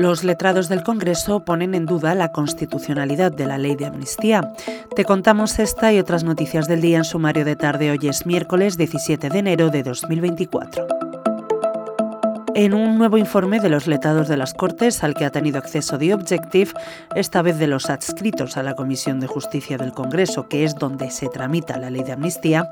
Los letrados del Congreso ponen en duda la constitucionalidad de la ley de amnistía. Te contamos esta y otras noticias del día en sumario de tarde. Hoy es miércoles 17 de enero de 2024. En un nuevo informe de los letados de las Cortes, al que ha tenido acceso The Objective, esta vez de los adscritos a la Comisión de Justicia del Congreso, que es donde se tramita la ley de amnistía,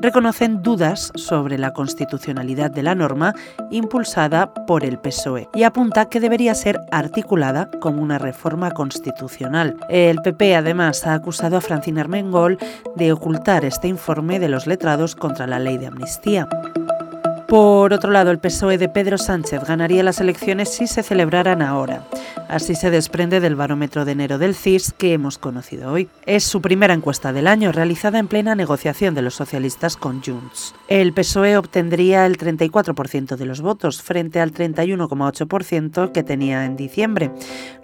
reconocen dudas sobre la constitucionalidad de la norma impulsada por el PSOE y apunta que debería ser articulada como una reforma constitucional. El PP además ha acusado a Francina Armengol de ocultar este informe de los letrados contra la ley de amnistía. Por otro lado, el PSOE de Pedro Sánchez ganaría las elecciones si se celebraran ahora. Así se desprende del barómetro de enero del CIS que hemos conocido hoy. Es su primera encuesta del año, realizada en plena negociación de los socialistas con Junts. El PSOE obtendría el 34% de los votos frente al 31,8% que tenía en diciembre,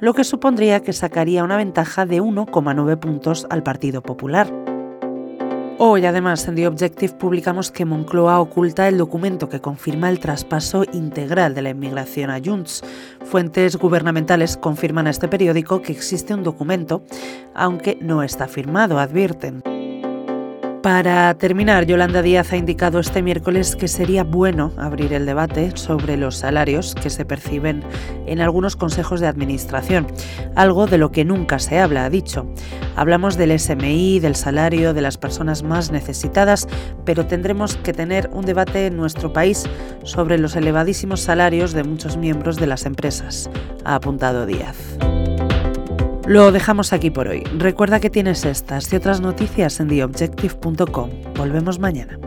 lo que supondría que sacaría una ventaja de 1,9 puntos al Partido Popular. Hoy, además, en The Objective publicamos que Moncloa oculta el documento que confirma el traspaso integral de la inmigración a Junts. Fuentes gubernamentales confirman a este periódico que existe un documento, aunque no está firmado, advierten. Para terminar, Yolanda Díaz ha indicado este miércoles que sería bueno abrir el debate sobre los salarios que se perciben en algunos consejos de administración, algo de lo que nunca se habla, ha dicho. Hablamos del SMI, del salario de las personas más necesitadas, pero tendremos que tener un debate en nuestro país sobre los elevadísimos salarios de muchos miembros de las empresas, ha apuntado Díaz. Lo dejamos aquí por hoy. Recuerda que tienes estas y otras noticias en theobjective.com. Volvemos mañana.